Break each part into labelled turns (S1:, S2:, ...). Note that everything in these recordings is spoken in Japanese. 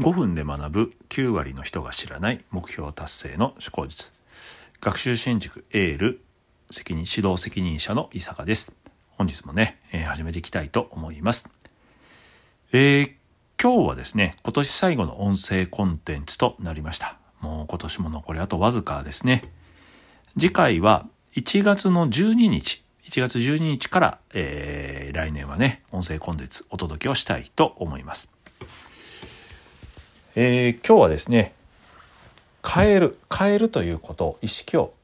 S1: 5分で学ぶ9割の人が知らない目標達成の思考術。学習新塾エール責任指導責任者の伊坂です。本日もね、えー、始めていきたいと思います。えー、今日はですね今年最後の音声コンテンツとなりました。もう今年も残りあとわずかですね。次回は1月の12日1月12日から、えー、来年はね音声コンテンツお届けをしたいと思います。えー、今日はですね変える変えるということを意識を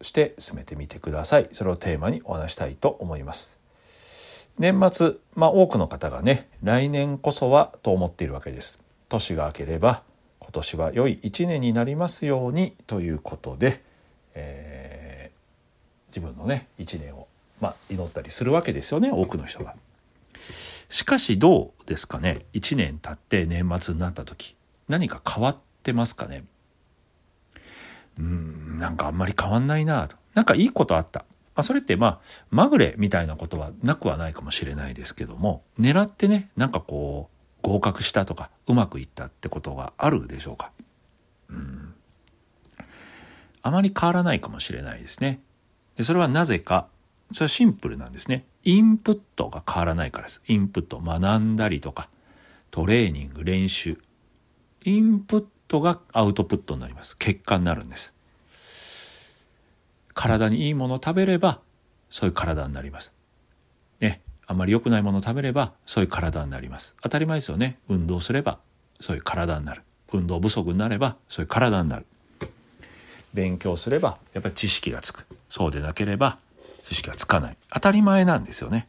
S1: して進めてみてください。それをテーマにお話したいと思います。年末まあ多くの方がね来年こそはと思っているわけです。年が明ければ今年は良い一年になりますようにということで、えー、自分のね一年をまあ祈ったりするわけですよね多くの人が。しかしどうですかね？1年経って年末になった時何か変わってますかね？うんなんかあんまり変わんないなと。なんかいいことあった、まあ、それってまあまぐれみたいなことはなくはないかもしれないですけども狙ってねなんかこう合格したとかうまくいったってことがあるでしょうか？うん。あまり変わらないかもしれないですね。でそれはなぜかそれはシンプルなんですね。インプットが変わらないからです。インプット、学んだりとか、トレーニング、練習。インプットがアウトプットになります。結果になるんです。体にいいものを食べれば、そういう体になります。ね。あんまり良くないものを食べれば、そういう体になります。当たり前ですよね。運動すれば、そういう体になる。運動不足になれば、そういう体になる。勉強すれば、やっぱり知識がつく。そうでなければ、知識がつかない。当たり前なんですよね。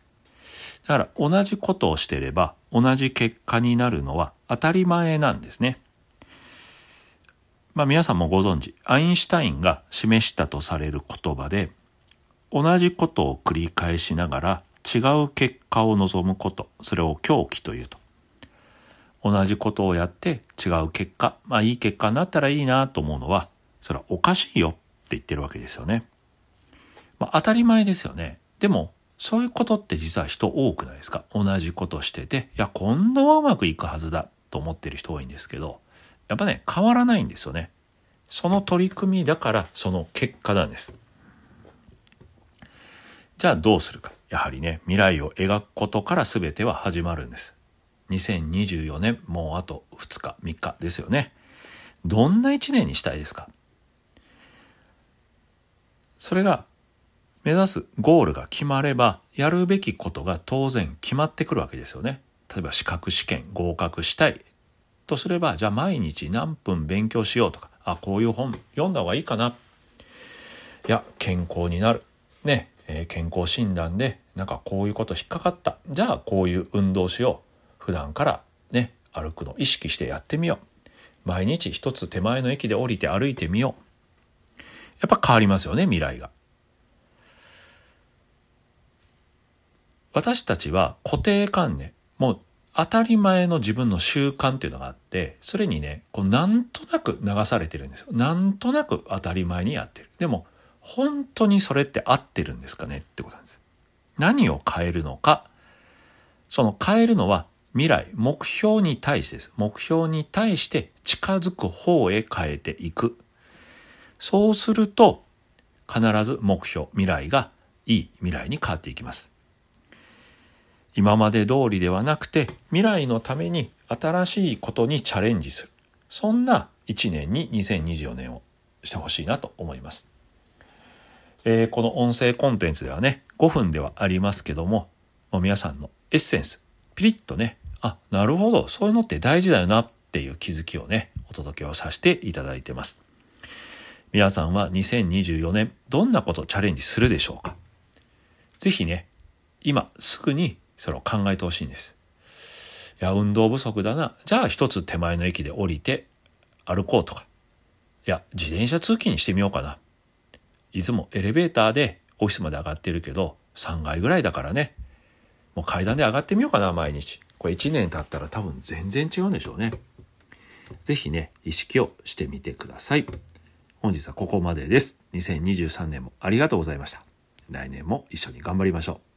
S1: だから同じことをしてれば同じ結果になるのは当たり前なんですね。まあ皆さんもご存知、アインシュタインが示したとされる言葉で、同じことを繰り返しながら違う結果を望むこと、それを狂気というと。同じことをやって違う結果、まあいい結果になったらいいなと思うのは、それはおかしいよって言ってるわけですよね。まあ、当たり前ですよね。でも、そういうことって実は人多くないですか？同じことしてて、いや、今度はうまくいくはずだと思ってる人多いんですけど、やっぱね、変わらないんですよね。その取り組みだからその結果なんです。じゃあどうするか。やはりね、未来を描くことから全ては始まるんです。2024年、もうあと2日、3日ですよね。どんな1年にしたいですか？それが目指すゴールが決まれば、やるべきことが当然決まってくるわけですよね。例えば資格試験合格したいとすれば、じゃあ毎日何分勉強しようとか、あ、こういう本読んだ方がいいかな。いや、健康になる。ね、えー、健康診断でなんかこういうこと引っかかった。じゃあこういう運動しよう。普段からね、歩くの意識してやってみよう。毎日一つ手前の駅で降りて歩いてみよう。やっぱ変わりますよね、未来が。私たちは固定観念、もう当たり前の自分の習慣っていうのがあって、それにね、こうなんとなく流されてるんですよ。なんとなく当たり前にやってる。でも、本当にそれって合ってるんですかねってことなんです。何を変えるのか。その変えるのは未来、目標に対してです。目標に対して近づく方へ変えていく。そうすると、必ず目標、未来がいい未来に変わっていきます。今まで通りではなくて未来のために新しいことにチャレンジする。そんな1年に2024年をしてほしいなと思います、えー、この音声コンテンツではね5分ではありますけども皆さんのエッセンスピリッとねあなるほどそういうのって大事だよなっていう気づきをねお届けをさせていただいてます。皆さんは2024年どんなことチャレンジするでしょうか？ぜひね今すぐにそれを考えてほしいんです。いや、運動不足だな。じゃあ一つ手前の駅で降りて歩こうとか。いや、自転車通勤にしてみようかな。いつもエレベーターでオフィスまで上がってるけど、3階ぐらいだからね。もう階段で上がってみようかな、毎日。これ1年経ったら多分全然違うんでしょうね。是非ね、意識をしてみてください。本日はここまでです。2023年もありがとうございました。来年も一緒に頑張りましょう。